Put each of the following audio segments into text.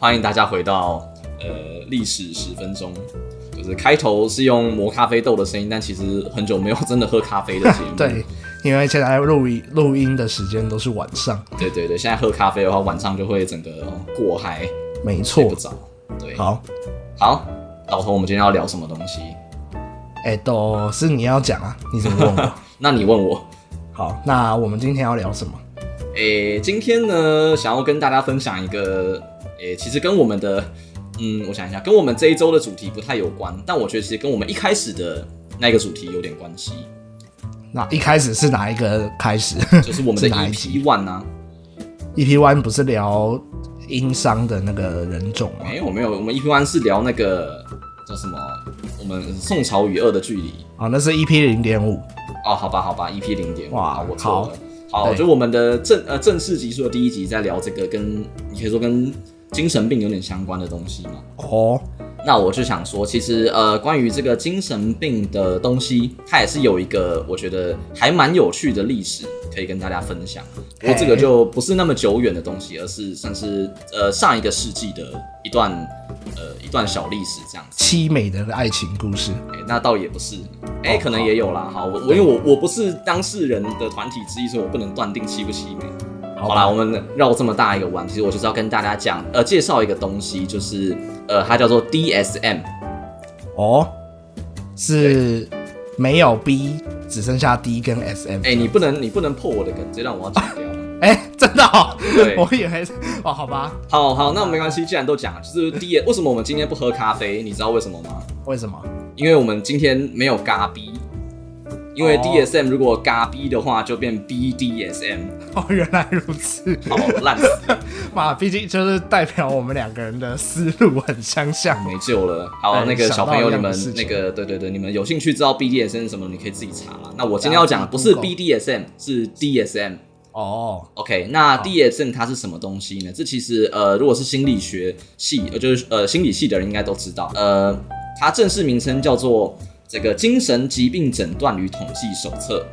欢迎大家回到呃历史十分钟。就是开头是用磨咖啡豆的声音，但其实很久没有真的喝咖啡的节目。对，因为现在录音录音的时间都是晚上。对对对，现在喝咖啡的话，晚上就会整个过嗨，没错，睡不着。对，好，好，老头，我们今天要聊什么东西？哎、都是你要讲啊，你怎么问我？那你问我，好，那我们今天要聊什么？诶、今天呢，想要跟大家分享一个，诶、其实跟我们的，嗯，我想一下，跟我们这一周的主题不太有关，但我觉得其实跟我们一开始的那个主题有点关系，那一开始是哪一个开始 就是我们的 EP One 啊。？EP One 不是聊殷商的那个人种吗？没有没有，我们 EP One 是聊那个叫什么，我们宋朝与恶的距离。哦，那是 EP 零点五。哦，好吧好吧，EP 零点五，哇我错了。好，对就我们的正呃正式集数的第一集在聊这个跟你可以说跟精神病有点相关的东西嘛。哦，那我就想说，其实呃，关于这个精神病的东西，它也是有一个我觉得还蛮有趣的历史可以跟大家分享。不过这个就不是那么久远的东西，而是算是呃上一个世纪的一段呃一段小历史这样子。凄美的爱情故事。哎、那倒也不是，哎、哦可能也有啦。好，我我因为我我不是当事人的团体之一，所以我不能断定凄不凄美。好啦，我们绕这么大一个弯，其实我就是要跟大家讲，呃，介绍一个东西，就是呃，它叫做 DSM。哦，是没有 B，只剩下 D 跟 SM。哎、你不能你不能破我的梗，这让我要剪掉。哎、真的、哦？对我以为是哦，好吧，好好，那没关系，既然都讲了，就是 D，为什么我们今天不喝咖啡？你知道为什么吗？为什么？因为我们今天没有咖 B，因为哦 DSM 如果嘎 B 的话，就变 BDSM，哦，原来如此。好烂死了。嘛，毕竟就是代表我们两个人的思路很相像。没救了。好，哎那个小朋友，你们那个对对对，你们有兴趣知道 BDSM 是什么，你可以自己查了。那我今天要讲的不是 BDSM，是 DSM。哦，OK，那 DSM 它是什么东西呢？这其实呃，如果是心理学系，呃，就是呃心理系的人应该都知道。呃，它正式名称叫做这个精神疾病诊断与统计手册。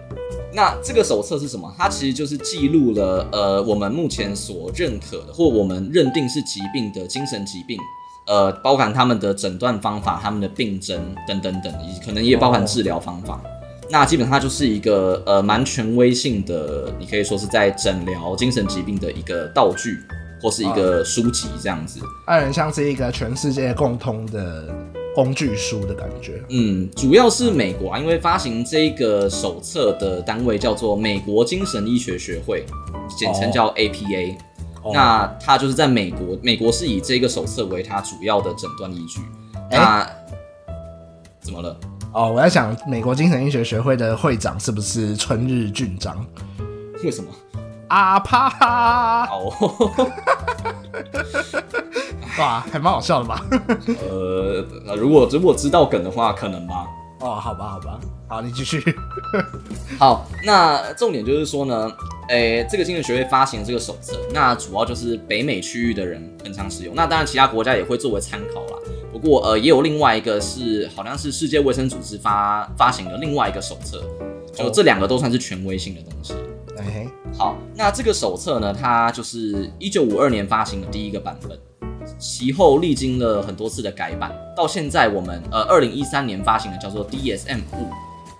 那这个手册是什么？它其实就是记录了呃我们目前所认可的或我们认定是疾病的精神疾病，呃，包含他们的诊断方法、他们的病症等等等，以可能也包含治疗方法。那基本上它就是一个呃蛮权威性的，你可以说是在诊疗精神疾病的一个道具或是一个书籍这样子。它很像是一个全世界共通的工具书的感觉。嗯，主要是美国啊，因为发行这个手册的单位叫做美国精神医学学会，简称叫 APA。哦那它就是在美国，美国是以这个手册为它主要的诊断依据。哎那、怎么了？哦，我在想，美国精神医学学会的会长是不是春日俊章？为什么？啊啪！哦，哇，还蛮好笑的吧？呃，呃如果如果知道梗的话，可能吧。哦，好吧，好吧，好，你继续。好，那重点就是说呢，诶、这个精神学会发行这个手册，那主要就是北美区域的人很常使用，那当然其他国家也会作为参考啦。不过呃，也有另外一个是好像是世界卫生组织发发行的另外一个手册，就这两个都算是权威性的东西。哎嘿，好，那这个手册呢，它就是一九五二年发行的第一个版本，其后历经了很多次的改版，到现在我们呃二零一三年发行的叫做 DSM 五，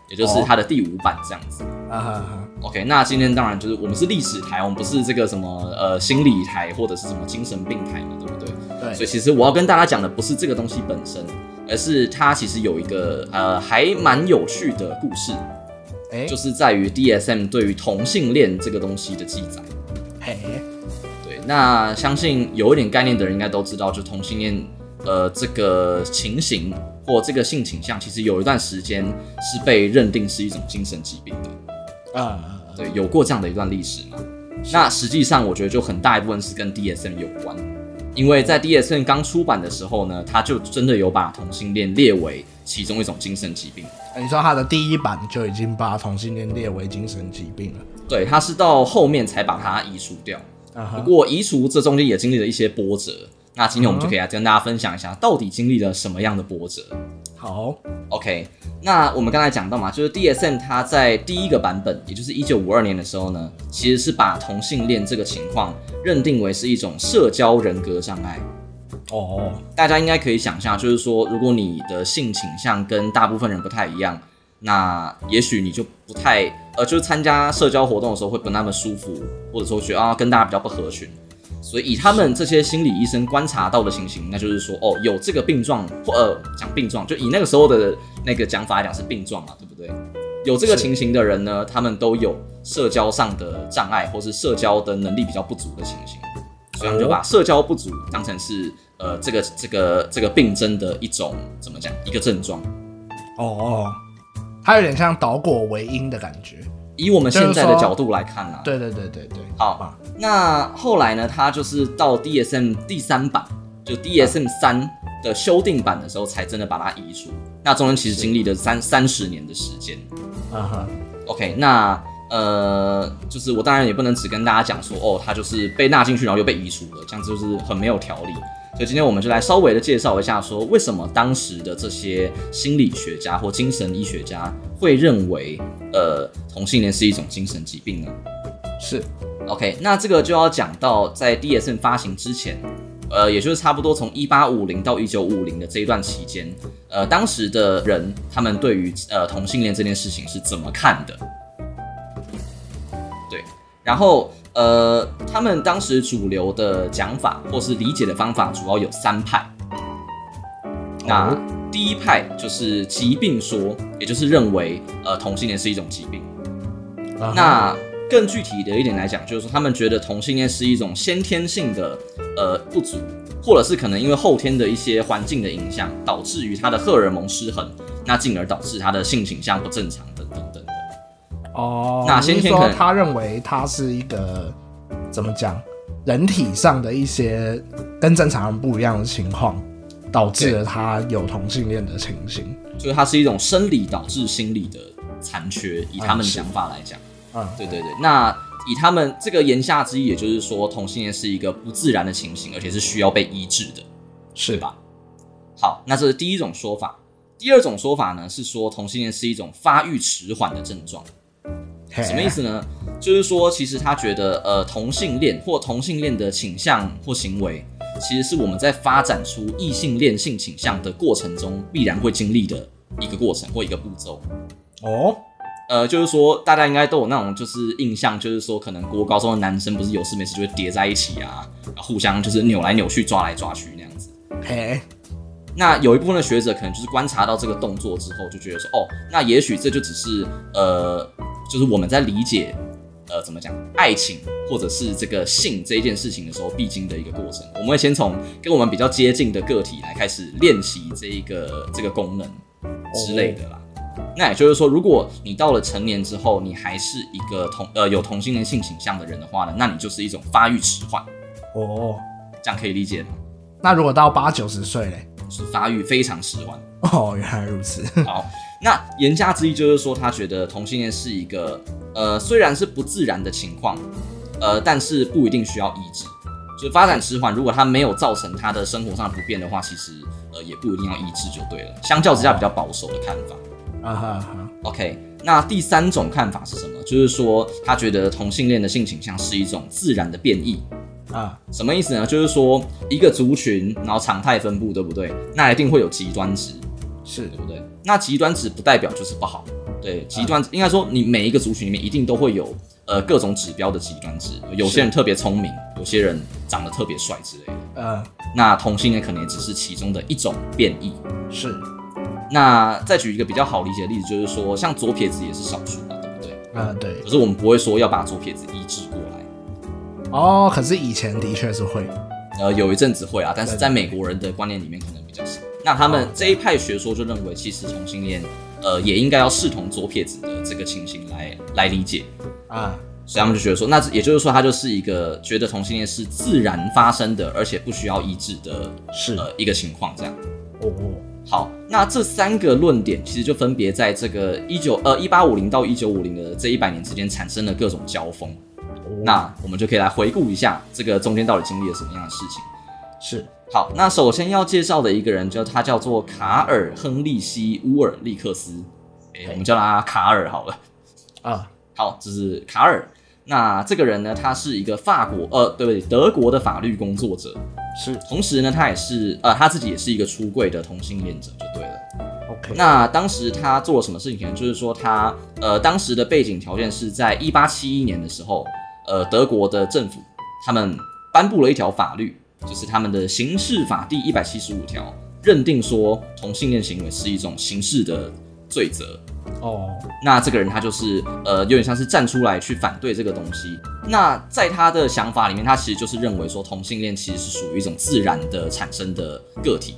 也就是它的第五版这样子。啊，OK，那今天当然就是我们是历史台，我们不是这个什么呃心理台或者是什么精神病台嘛，对不对？对所以，其实我要跟大家讲的不是这个东西本身，而是它其实有一个呃还蛮有趣的故事，哎，就是在于 DSM 对于同性恋这个东西的记载。嘿，对，那相信有一点概念的人应该都知道，就同性恋呃这个情形或这个性倾向，其实有一段时间是被认定是一种精神疾病的。啊，对，有过这样的一段历史嘛？那实际上我觉得就很大一部分是跟 DSM 有关，因为在 DSM 刚出版的时候呢，它就真的有把同性恋列为其中一种精神疾病。你说他的第一版就已经把同性恋列为精神疾病了。对，他是到后面才把它移除掉。不过移除这中间也经历了一些波折。那今天我们就可以来跟大家分享一下，到底经历了什么样的波折。好，OK，那我们刚才讲到嘛，就是 DSM 它在第一个版本，也就是一九五二年的时候呢，其实是把同性恋这个情况认定为是一种社交人格障碍。哦，大家应该可以想象，就是说，如果你的性倾向跟大部分人不太一样，那也许你就不太呃，就是参加社交活动的时候会不那么舒服，或者说觉得啊跟大家比较不合群。所以以他们这些心理医生观察到的情形，那就是说，哦，有这个病状或呃讲病状，就以那个时候的那个讲法来讲是病状嘛，对不对？有这个情形的人呢，他们都有社交上的障碍，或是社交的能力比较不足的情形，所以我们就把社交不足当成是呃这个这个这个病症的一种怎么讲一个症状。哦，它有点像倒果为因的感觉。以我们现在的角度来看呢，对对对对对，好，那后来呢，它就是到 DSM 第三版，就 DSM 三的修订版的时候，才真的把它移除。那中间其实经历了三三十年的时间。啊哈，OK，那呃，就是我当然也不能只跟大家讲说，哦，它就是被纳进去，然后又被移除了，这样子就是很没有条理。所以今天我们就来稍微的介绍一下，说为什么当时的这些心理学家或精神医学家会认为，呃，同性恋是一种精神疾病呢？是，OK，那这个就要讲到在 DSM 发行之前，呃，也就是差不多从一八五零到一九五零的这一段期间，呃，当时的人他们对于呃同性恋这件事情是怎么看的？对，然后。呃，他们当时主流的讲法或是理解的方法主要有三派。那第一派就是疾病说，也就是认为呃同性恋是一种疾病。那更具体的一点来讲，就是说他们觉得同性恋是一种先天性的呃不足，或者是可能因为后天的一些环境的影响，导致于他的荷尔蒙失衡，那进而导致他的性倾向不正常等等等。哦，那先说他认为他是一个怎么讲，人体上的一些跟正常人不一样的情况，导致了他有同性恋的情形，就是它是一种生理导致心理的残缺。以他们的想法来讲，嗯，对对对。那以他们这个言下之意，也就是说同性恋是一个不自然的情形，而且是需要被医治的，是吧？好，那这是第一种说法。第二种说法呢，是说同性恋是一种发育迟缓的症状。什么意思呢？就是说，其实他觉得，呃，同性恋或同性恋的倾向或行为，其实是我们在发展出异性恋性倾向的过程中必然会经历的一个过程或一个步骤。哦，呃，就是说，大家应该都有那种就是印象，就是说，可能国高中的男生不是有事没事就会叠在一起啊，互相就是扭来扭去、抓来抓去那样子。嘿，那有一部分的学者可能就是观察到这个动作之后，就觉得说，哦，那也许这就只是呃。就是我们在理解，呃，怎么讲爱情或者是这个性这一件事情的时候，必经的一个过程。我们会先从跟我们比较接近的个体来开始练习这一个这个功能之类的啦。那也就是说，如果你到了成年之后，你还是一个同呃有同性恋性倾向的人的话呢，那你就是一种发育迟缓。哦，这样可以理解吗？那如果到八九十岁嘞，是发育非常迟缓。哦，原来如此。好。那言下之意就是说，他觉得同性恋是一个，呃，虽然是不自然的情况，呃，但是不一定需要医治。就发展迟缓，如果他没有造成他的生活上不便的话，其实呃也不一定要医治就对了。相较之下，比较保守的看法。啊哈哈。OK，那第三种看法是什么？就是说他觉得同性恋的性倾向是一种自然的变异。啊，什么意思呢？就是说一个族群，然后常态分布，对不对？那一定会有极端值。是对不对？那极端值不代表就是不好，对，极端应该说你每一个族群里面一定都会有呃各种指标的极端值，有些人特别聪明，有些人长得特别帅之类的，呃，那同性恋可能也只是其中的一种变异。是，那再举一个比较好理解的例子，就是说像左撇子也是少数嘛，对不对？嗯，对。可是我们不会说要把左撇子移植过来。哦，可是以前的确是会，呃，有一阵子会啊，但是在美国人的观念里面可能比较少。那他们这一派学说就认为，其实同性恋，呃，也应该要视同左撇子的这个情形来来理解啊，所以他们就觉得说，那也就是说，他就是一个觉得同性恋是自然发生的，而且不需要医治的，是呃一个情况这样。哦，好，那这三个论点其实就分别在这个一九呃一八五零到一九五零的这一百年之间产生了各种交锋。那我们就可以来回顾一下这个中间到底经历了什么样的事情。是。好，那首先要介绍的一个人，就他叫做卡尔·亨利希·乌尔利克斯，哎，我们叫他卡尔好了。啊，好，这是卡尔。那这个人呢，他是一个法国呃，对不对？德国的法律工作者，是。同时呢，他也是呃，他自己也是一个出柜的同性恋者，就对了。OK。那当时他做了什么事情呢？就是说他呃，当时的背景条件是在一八七一年的时候，呃，德国的政府他们颁布了一条法律，就是他们的刑事法第一百七十五条，认定说同性恋行为是一种刑事的罪责。哦，那这个人他就是呃，有点像是站出来去反对这个东西。那在他的想法里面，他其实就是认为说同性恋其实是属于一种自然的产生的个体，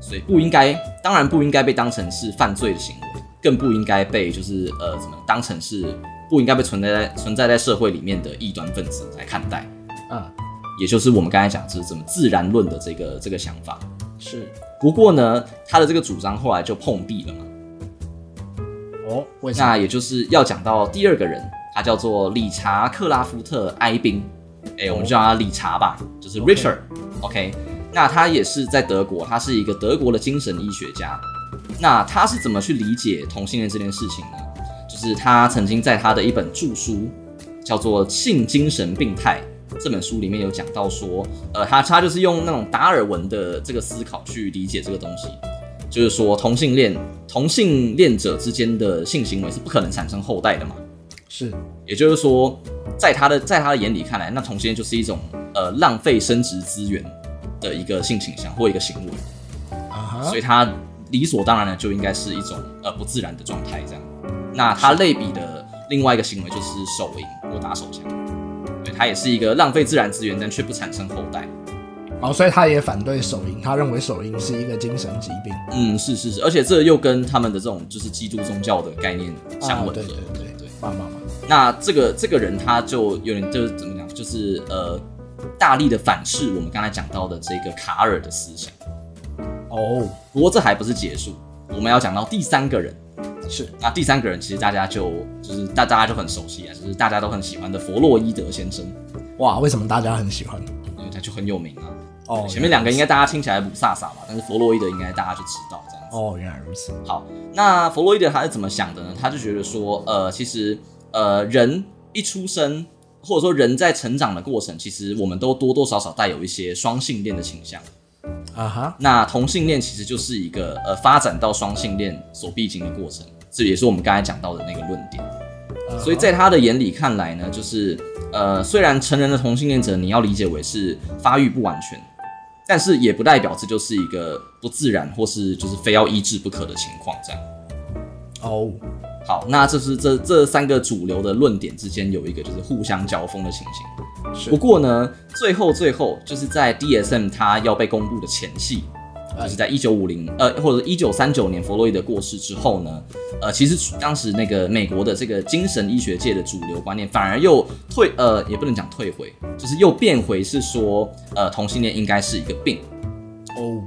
所以不应该，当然不应该被当成是犯罪的行为，更不应该被就是呃怎么当成是不应该被存在在存在在社会里面的异端分子来看待。嗯，也就是我们刚才讲是怎么自然论的这个这个想法。是，不过呢，他的这个主张后来就碰壁了嘛。哦，那也就是要讲到第二个人，他叫做理查克拉夫特埃宾，哎，我们就叫他理查吧，就是 Richard。OK，那他也是在德国，他是一个德国的精神医学家。那他是怎么去理解同性恋这件事情呢？就是他曾经在他的一本著书叫做《性精神病态》这本书里面有讲到说，呃，他他就是用那种达尔文的这个思考去理解这个东西。就是说，同性恋同性恋者之间的性行为是不可能产生后代的嘛？是，也就是说，在他的在他的眼里看来，那同性恋就是一种呃浪费生殖资源的一个性倾向或一个行为，啊所以他理所当然的就应该是一种呃不自然的状态这样。那他类比的另外一个行为就是手淫或打手枪，对他也是一个浪费自然资源但却不产生后代。哦，所以他也反对手淫，他认为手淫是一个精神疾病。嗯，是是是，而且这又跟他们的这种就是基督宗教的概念相吻合。对对对对，棒棒棒。那这个这个人他就有点就是怎么讲，就是呃，大力的反噬我们刚才讲到的这个卡尔的思想。哦，不过这还不是结束，我们要讲到第三个人。是，那第三个人其实大家就就是大大家就很熟悉啊，就是大家都很喜欢的弗洛伊德先生。哇，为什么大家很喜欢？因为他就很有名啊。哦，前面两个应该大家听起来不飒飒吧，但是弗洛伊德应该大家就知道这样子。哦，原来如此。好，那弗洛伊德他是怎么想的呢？他就觉得说，呃，其实呃，人一出生，或者说人在成长的过程，其实我们都多多少少带有一些双性恋的倾向。啊哈，那同性恋其实就是一个呃发展到双性恋所必经的过程，这也是我们刚才讲到的那个论点。所以在他的眼里看来呢，就是呃，虽然成人的同性恋者你要理解为是发育不完全。但是也不代表这就是一个不自然或是就是非要医治不可的情况，这样。哦，好，那这是这这三个主流的论点之间有一个就是互相交锋的情形。不过呢，最后最后就是在 DSM 它要被公布的前夕。就是在一九五零呃或者一九三九年弗洛伊德过世之后呢，呃，其实当时那个美国的这个精神医学界的主流观念反而又退呃也不能讲退回，就是又变回是说呃同性恋应该是一个病哦。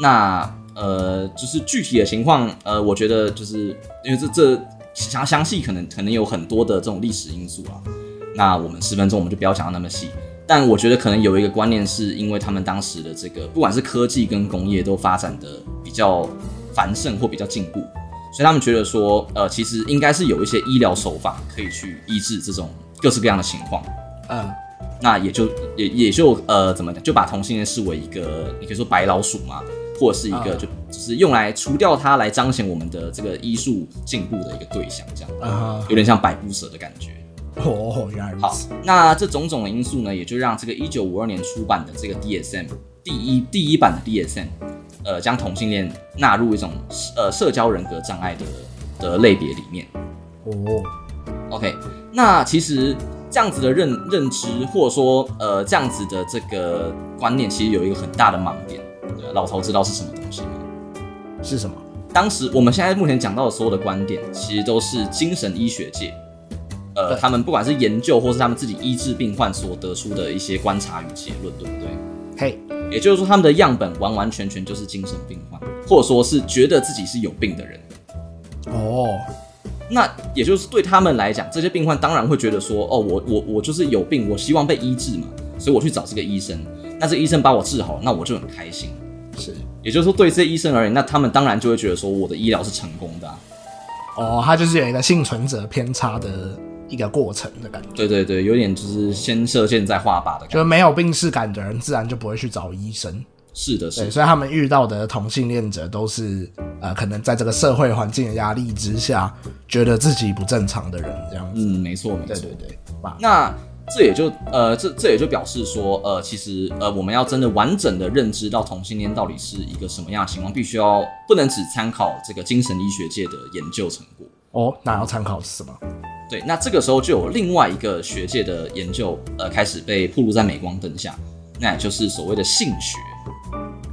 那呃就是具体的情况呃我觉得就是因为这这详详细可能可能有很多的这种历史因素啊，那我们十分钟我们就不要讲到那么细。但我觉得可能有一个观念，是因为他们当时的这个不管是科技跟工业都发展的比较繁盛或比较进步，所以他们觉得说，呃，其实应该是有一些医疗手法可以去医治这种各式各样的情况。嗯，那也就也也就呃怎么讲，就把同性恋视为一个你可以说白老鼠嘛，或者是一个就只是用来除掉它来彰显我们的这个医术进步的一个对象，这样，有点像百步蛇的感觉。哦，原来如此。好，那这种种的因素呢，也就让这个一九五二年出版的这个 DSM 第一第一版的 DSM，呃，将同性恋纳入一种呃社交人格障碍的的类别里面。哦，OK，那其实这样子的认认知，或者说呃这样子的这个观念，其实有一个很大的盲点。老头知道是什么东西吗？是什么？当时我们现在目前讲到的所有的观点，其实都是精神医学界。呃，他们不管是研究或是他们自己医治病患所得出的一些观察与结论，对不对？嘿，也就是说，他们的样本完完全全就是精神病患，或者说是觉得自己是有病的人。哦，那也就是对他们来讲，这些病患当然会觉得说，哦，我我我就是有病，我希望被医治嘛，所以我去找这个医生。那这医生把我治好，那我就很开心。是，也就是说，对这些医生而言，那他们当然就会觉得说，我的医疗是成功的。哦，他就是有一个幸存者偏差的。一个过程的感觉。对对对，有点就是先射箭再画靶的感觉。就没有病视感的人，自然就不会去找医生。是的，是。所以他们遇到的同性恋者都是呃，可能在这个社会环境的压力之下，觉得自己不正常的人这样子。嗯，没错，没错。对对对。那这也就呃，这这也就表示说，呃，其实呃，我们要真的完整的认知到同性恋到底是一个什么样的情况，必须要不能只参考这个精神医学界的研究成果。哦，那要参考是什么？对，那这个时候就有另外一个学界的研究，呃，开始被曝露在镁光灯下，那也就是所谓的性学。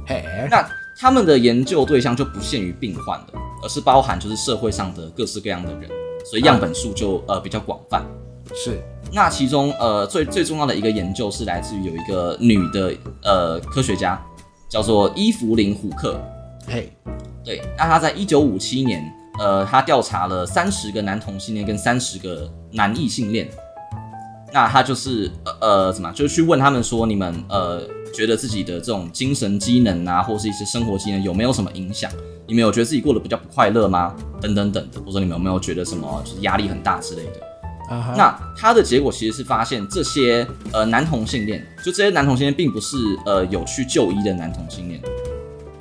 嘿，那他们的研究对象就不限于病患的，而是包含就是社会上的各式各样的人，所以样本数就呃比较广泛。是。那其中呃最最重要的一个研究是来自于有一个女的呃科学家，叫做伊芙琳胡克。嘿，对，那她在一九五七年，呃，他调查了三十个男同性恋跟三十个男异性恋，那他就是呃呃怎么，就是去问他们说，你们呃觉得自己的这种精神机能啊，或是一些生活机能有没有什么影响？你们有觉得自己过得比较不快乐吗？等等等的，或者你们有没有觉得什么就是压力很大之类的？那他的结果其实是发现这些呃男同性恋，就这些男同性恋并不是呃有去就医的男同性恋，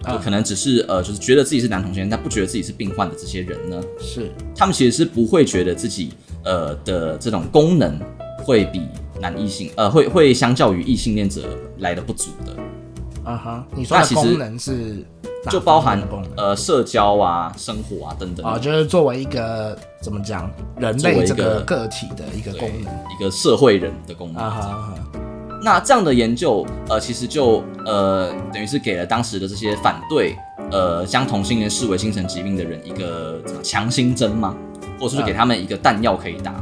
就可能只是呃就是觉得自己是男同性恋，但不觉得自己是病患的这些人呢，是他们其实是不会觉得自己呃的这种功能会比男异性呃会会相较于异性恋者来的不足的。啊哈，你说的功能是？就包含呃社交啊、生活啊等等啊，就是作为一个怎么讲，人类这个个体的一个功能，一个社会人的功能。那这样的研究，呃，其实就呃，等于是给了当时的这些反对呃将同性恋视为精神疾病的人一个强心针吗？或者是给他们一个弹药可以打？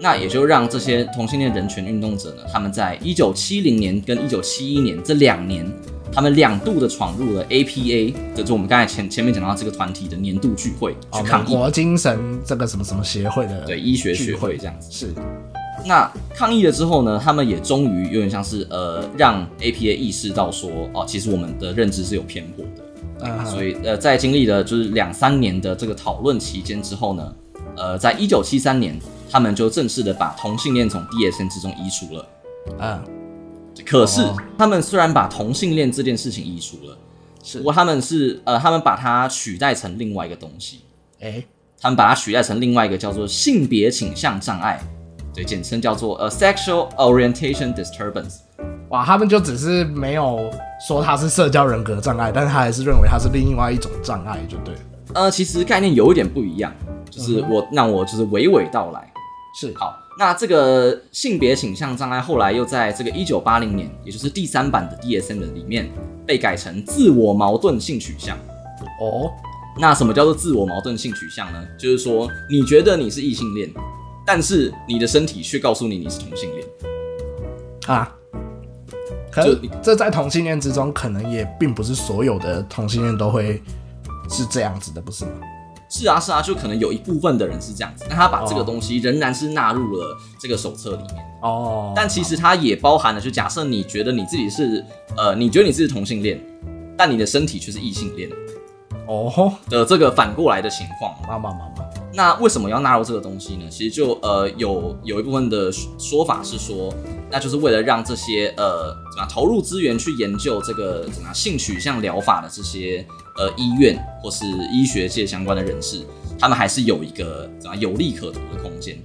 那也就让这些同性恋人权运动者呢，他们在一九七零年跟一九七一年这两年。他们两度的闯入了 APA，就是我们刚才前前面讲到这个团体的年度聚会去抗议，国精神这个什么什么协会的对医学学会这样子是。那抗议了之后呢，他们也终于有点像是呃让 APA 意识到说哦，其实我们的认知是有偏颇的，所以呃在经历了就是两三年的这个讨论期间之后呢，呃在一九七三年，他们就正式的把同性恋从 DSM 之中移除了，嗯。可是，他们虽然把同性恋这件事情移除了，是。不过他们是呃，他们把它取代成另外一个东西，哎，他们把它取代成另外一个叫做性别倾向障碍，对，简称叫做呃 sexual orientation disturbance。哇，他们就只是没有说他是社交人格障碍，但是他还是认为他是另外一种障碍，就对了。呃，其实概念有一点不一样，就是我让我就是娓娓道来，是好。那这个性别倾向障碍后来又在这个一九八零年，也就是第三版的 DSM 的里面被改成自我矛盾性取向。哦，那什么叫做自我矛盾性取向呢？就是说你觉得你是异性恋，但是你的身体却告诉你你是同性恋。啊，可是这在同性恋之中，可能也并不是所有的同性恋都会是这样子的，不是吗？是啊是啊，就可能有一部分的人是这样子，那他把这个东西仍然是纳入了这个手册里面哦。但其实它也包含了，就假设你觉得你自己是呃，你觉得你自己是同性恋，但你的身体却是异性恋哦的这个反过来的情况。妈妈妈妈，那为什么要纳入这个东西呢？其实就呃有有一部分的说法是说，那就是为了让这些呃怎么样投入资源去研究这个怎么样性取向疗法的这些。呃，医院或是医学界相关的人士，他们还是有一个怎么有利可图的空间，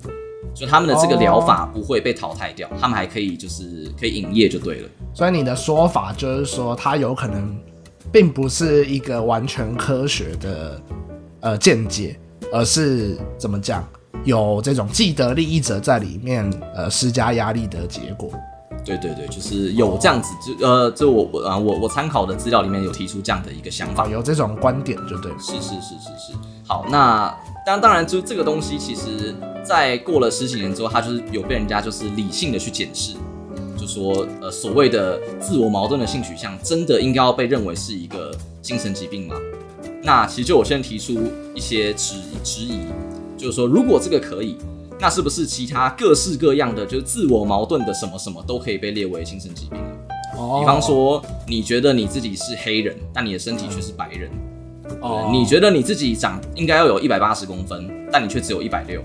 所以他们的这个疗法不会被淘汰掉，他们还可以就是可以营业就对了。所以你的说法就是说，它有可能并不是一个完全科学的呃见解，而是怎么讲，有这种既得利益者在里面呃施加压力的结果。对对对，就是有这样子，就呃，就我我啊我我参考的资料里面有提出这样的一个想法，有这种观点，就对。是是是是是。好，那当当然，就这个东西，其实在过了十几年之后，它就是有被人家就是理性的去检视，就说呃所谓的自我矛盾的性取向，真的应该要被认为是一个精神疾病吗？那其实就我现在提出一些质质疑，就是说如果这个可以。那是不是其他各式各样的，就是自我矛盾的什么什么都可以被列为精神疾病？哦，比方说，你觉得你自己是黑人，但你的身体却是白人。哦，你觉得你自己长应该要有一百八十公分，但你却只有一百六。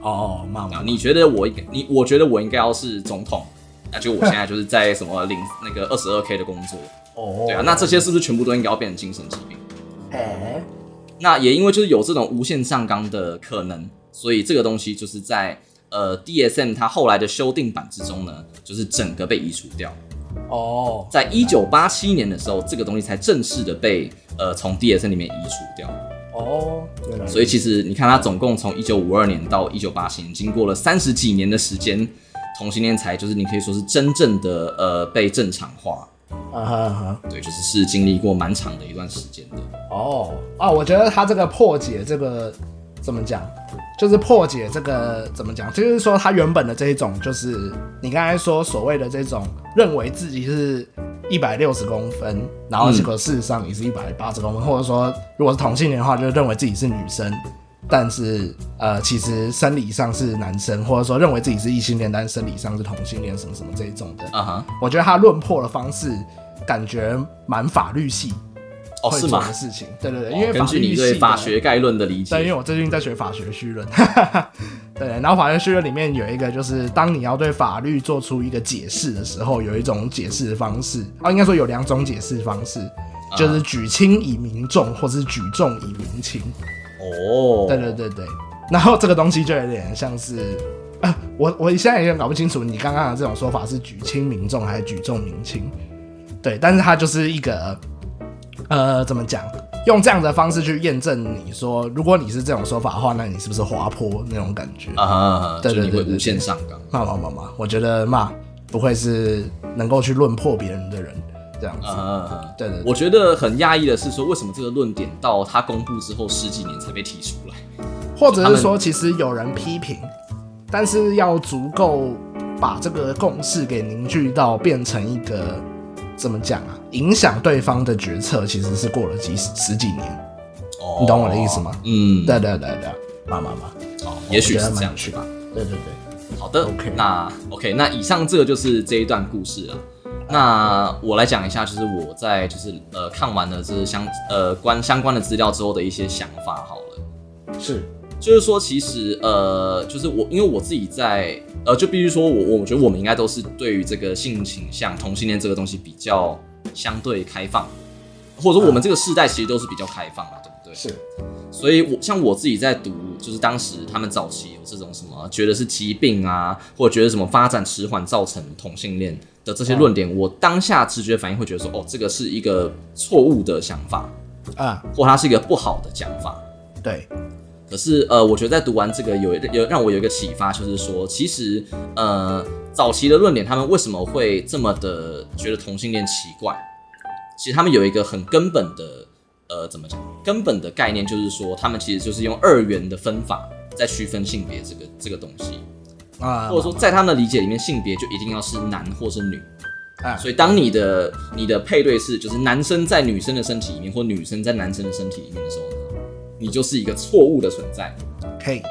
哦，妈妈，你觉得我应该你，我觉得我应该要是总统，那就我现在就是在什么领那个二十二 k 的工作。哦，对啊，那这些是不是全部都应该要变成精神疾病？哎，那也因为就是有这种无限上纲的可能，所以这个东西就是在呃 DSM 它后来的修订版之中呢，就是整个被移除掉。哦，在一九八七年的时候，这个东西才正式的被呃从 DSM 里面移除掉。哦，所以其实你看，它总共从一九五二年到一九八七年，经过了三十几年的时间，同性恋才就是你可以说是真正的呃被正常化。啊哈哈，对，就是是经历过蛮长的一段时间的。哦啊，我觉得他这个破解这个怎么讲，就是破解这个怎么讲，就是说他原本的这一种，就是你刚才说所谓的这种认为自己是一百六十公分，然后结果事实上你是一百八十公分，或者说如果是同性恋的话，就认为自己是女生。但是，呃，其实生理上是男生，或者说认为自己是异性恋，但是生理上是同性恋，什么什么这一种的。啊哈，我觉得他论破的方式感觉蛮法律系，哦，是吗？事情，对对对，因为根据你对法学概论的理解，对，因为我最近在学法学绪论，对，然后法学绪论里面有一个，就是当你要对法律做出一个解释的时候，有一种解释的方式，啊，应该说有两种解释方式，就是举轻以明重，或者是举重以明轻。哦，对对对对，然后这个东西就有点像是，啊，我我现在有点搞不清楚你刚刚的这种说法是举轻民重还是举重民轻，对，但是它就是一个，呃，怎么讲，用这样的方式去验证你说，如果你是这种说法的话，那你是不是滑坡那种感觉？啊？对对对，无限上纲，骂骂骂骂，我觉得骂不会是能够去论破别人的人。这样子，嗯对对，我觉得很压抑的是说，为什么这个论点到他公布之后十几年才被提出来？或者是说，其实有人批评，但是要足够把这个共识给凝聚到变成一个怎么讲啊？影响对方的决策，其实是过了几十十几年。哦，你懂我的意思吗？嗯，对对对对，妈妈妈，哦，也许是这样去吧。对对对，好的，OK，那 OK，那以上这个就是这一段故事了。那我来讲一下，就是我在就是呃看完了这相呃关相关的资料之后的一些想法。好了，是，就是说其实呃就是我因为我自己在呃就必须说我我觉得我们应该都是对于这个性倾向同性恋这个东西比较相对开放，或者说我们这个世代其实都是比较开放的，对？是，所以我像我自己在读，就是当时他们早期有这种什么觉得是疾病啊，或者觉得什么发展迟缓造成同性恋。的这些论点，我当下直觉反应会觉得说，哦，这个是一个错误的想法啊，或它是一个不好的讲法。对。可是，呃，我觉得在读完这个有有让我有一个启发，就是说，其实，呃，早期的论点，他们为什么会这么的觉得同性恋奇怪？其实他们有一个很根本的，呃，怎么讲？根本的概念就是说，他们其实就是用二元的分法在区分性别这个这个东西。啊，或者说，在他们的理解里面，性别就一定要是男或是女啊。所以，当你的你的配对是就是男生在女生的身体里面，或女生在男生的身体里面的时候呢，你就是一个错误的存在。可以。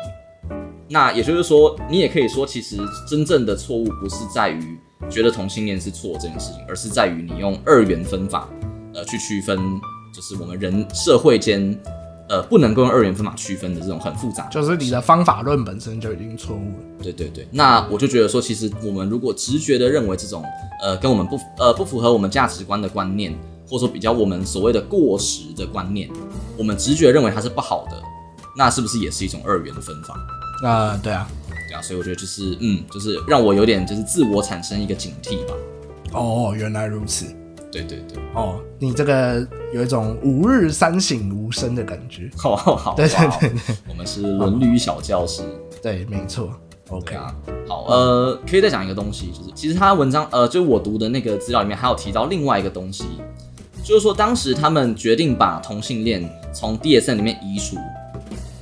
那也就是说，你也可以说，其实真正的错误不是在于觉得同性恋是错这件事情，而是在于你用二元分法呃去区分，就是我们人社会间。呃，不能够用二元分法区分的这种很复杂，就是你的方法论本身就已经错误了。对对对，那我就觉得说，其实我们如果直觉的认为这种呃跟我们不呃不符合我们价值观的观念，或者说比较我们所谓的过时的观念，我们直觉认为它是不好的，那是不是也是一种二元的分法？啊，对啊，对啊，所以我觉得就是嗯，就是让我有点就是自我产生一个警惕吧。哦，原来如此。对对对，哦，你这个有一种吾日三省吾身的感觉，好好，对对对对，我们是伦理小教师，对，没错，OK。啊，好，呃，可以再讲一个东西，就是其实他文章，呃，就是我读的那个资料里面还有提到另外一个东西，就是说当时他们决定把同性恋从 DSM 里面移除，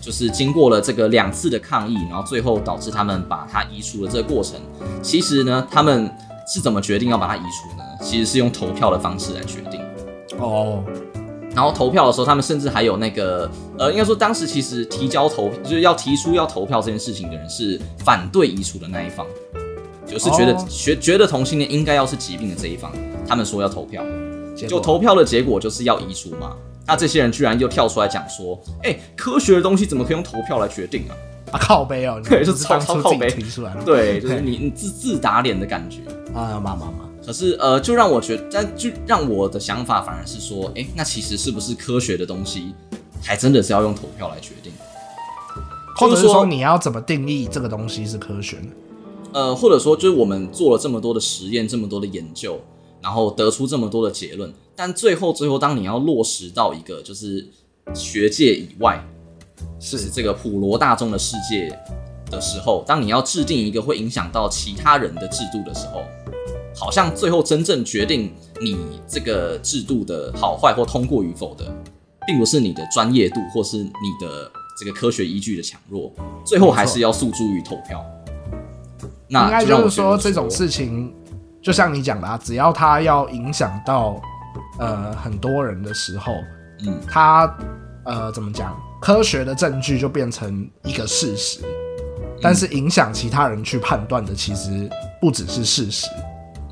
就是经过了这个两次的抗议，然后最后导致他们把它移除的这个过程，其实呢，他们是怎么决定要把它移除呢？其实是用投票的方式来决定。哦，然后投票的时候，他们甚至还有那个呃，应该说当时其实提交投就是要提出要投票这件事情的人是反对移除的那一方，就是觉得觉觉得同性恋应该要是疾病的这一方，他们说要投票，就投票的结果就是要移除嘛，那这些人居然又跳出来讲说，哎，科学的东西怎么可以用投票来决定啊？啊，靠背哦，对，就超超靠背提出来了，对，就是你你自自打脸的感觉啊，妈妈妈。可是呃，就让我觉得，但就让我的想法反而是说，哎，那其实是不是科学的东西，还真的是要用投票来决定？或者说你要怎么定义这个东西是科学呢？呃，或者说就是我们做了这么多的实验，这么多的研究，然后得出这么多的结论，但最后最后当你要落实到一个就是学界以外，是这个普罗大众的世界的时候，当你要制定一个会影响到其他人的制度的时候。好像最后真正决定你这个制度的好坏或通过与否的，并不是你的专业度或是你的这个科学依据的强弱，最后还是要诉诸于投票。那应该就是说这种事情，就像你讲的，啊，只要它要影响到呃很多人的时候，嗯，它呃怎么讲，科学的证据就变成一个事实，但是影响其他人去判断的，其实不只是事实。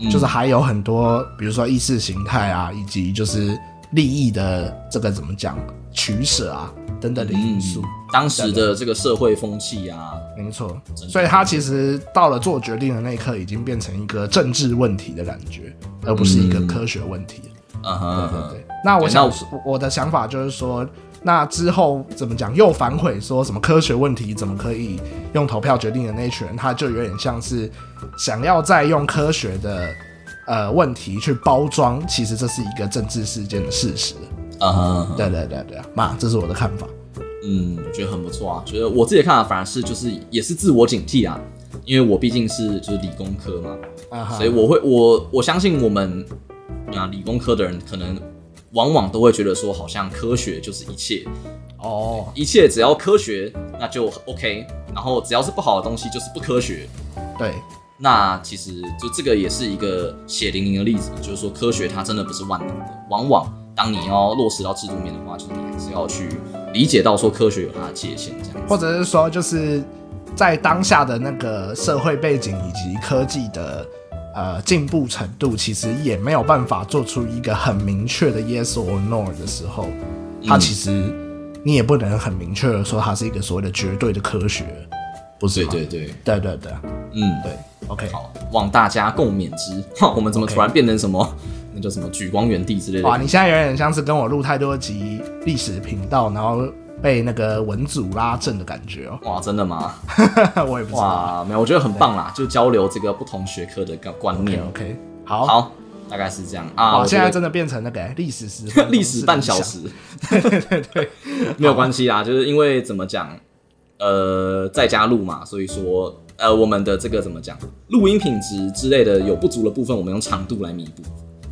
就是还有很多，比如说意识形态啊，以及就是利益的这个怎么讲取舍啊等等的因素，当时的这个社会风气啊，没错，所以他其实到了做决定的那一刻，已经变成一个政治问题的感觉，而不是一个科学问题。嗯哼，对对对。那我想我的想法就是说。那之后怎么讲？又反悔说什么科学问题怎么可以用投票决定的那一群人，他就有点像是想要再用科学的呃问题去包装，其实这是一个政治事件的事实。啊，对对对对，妈，这是我的看法。嗯，我觉得很不错啊。觉得我自己的看法反而是就是也是自我警惕啊，因为我毕竟是就是理工科嘛，所以我会我我相信我们啊理工科的人可能。往往都会觉得说，好像科学就是一切哦，一切只要科学那就 OK，然后只要是不好的东西就是不科学。对，那其实就这个也是一个血淋淋的例子，就是说科学它真的不是万能的。往往当你要落实到制度面的话，就是你还是要去理解到说科学有它的界限，这样，或者是说就是在当下的那个社会背景以及科技的。呃，进步程度其实也没有办法做出一个很明确的 yes or no 的时候，它其实你也不能很明确的说它是一个所谓的绝对的科学，不是？对对对对对对，嗯，对，OK，好，望大家共勉之。我们怎么突然变成什么？那叫什么举光原地之类的？哇，你现在有点像是跟我录太多集历史频道，然后。被那个文组拉正的感觉哦！哇，真的吗？我也不知道。哇，没有，我觉得很棒啦，就交流这个不同学科的个观念。OK，好，好，大概是这样啊。我现在真的变成那个历史时历史半小时。对 对对，没有关系啦，就是因为怎么讲，呃，在家录嘛，所以说呃，我们的这个怎么讲，录音品质之类的有不足的部分，我们用长度来弥补。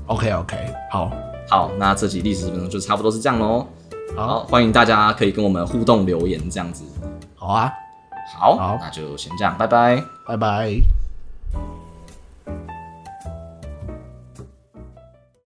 OK OK，好，好，那这集历史十分钟就差不多是这样喽。好，欢迎大家可以跟我们互动留言，这样子。好啊，好，那就先这样，拜拜，拜拜。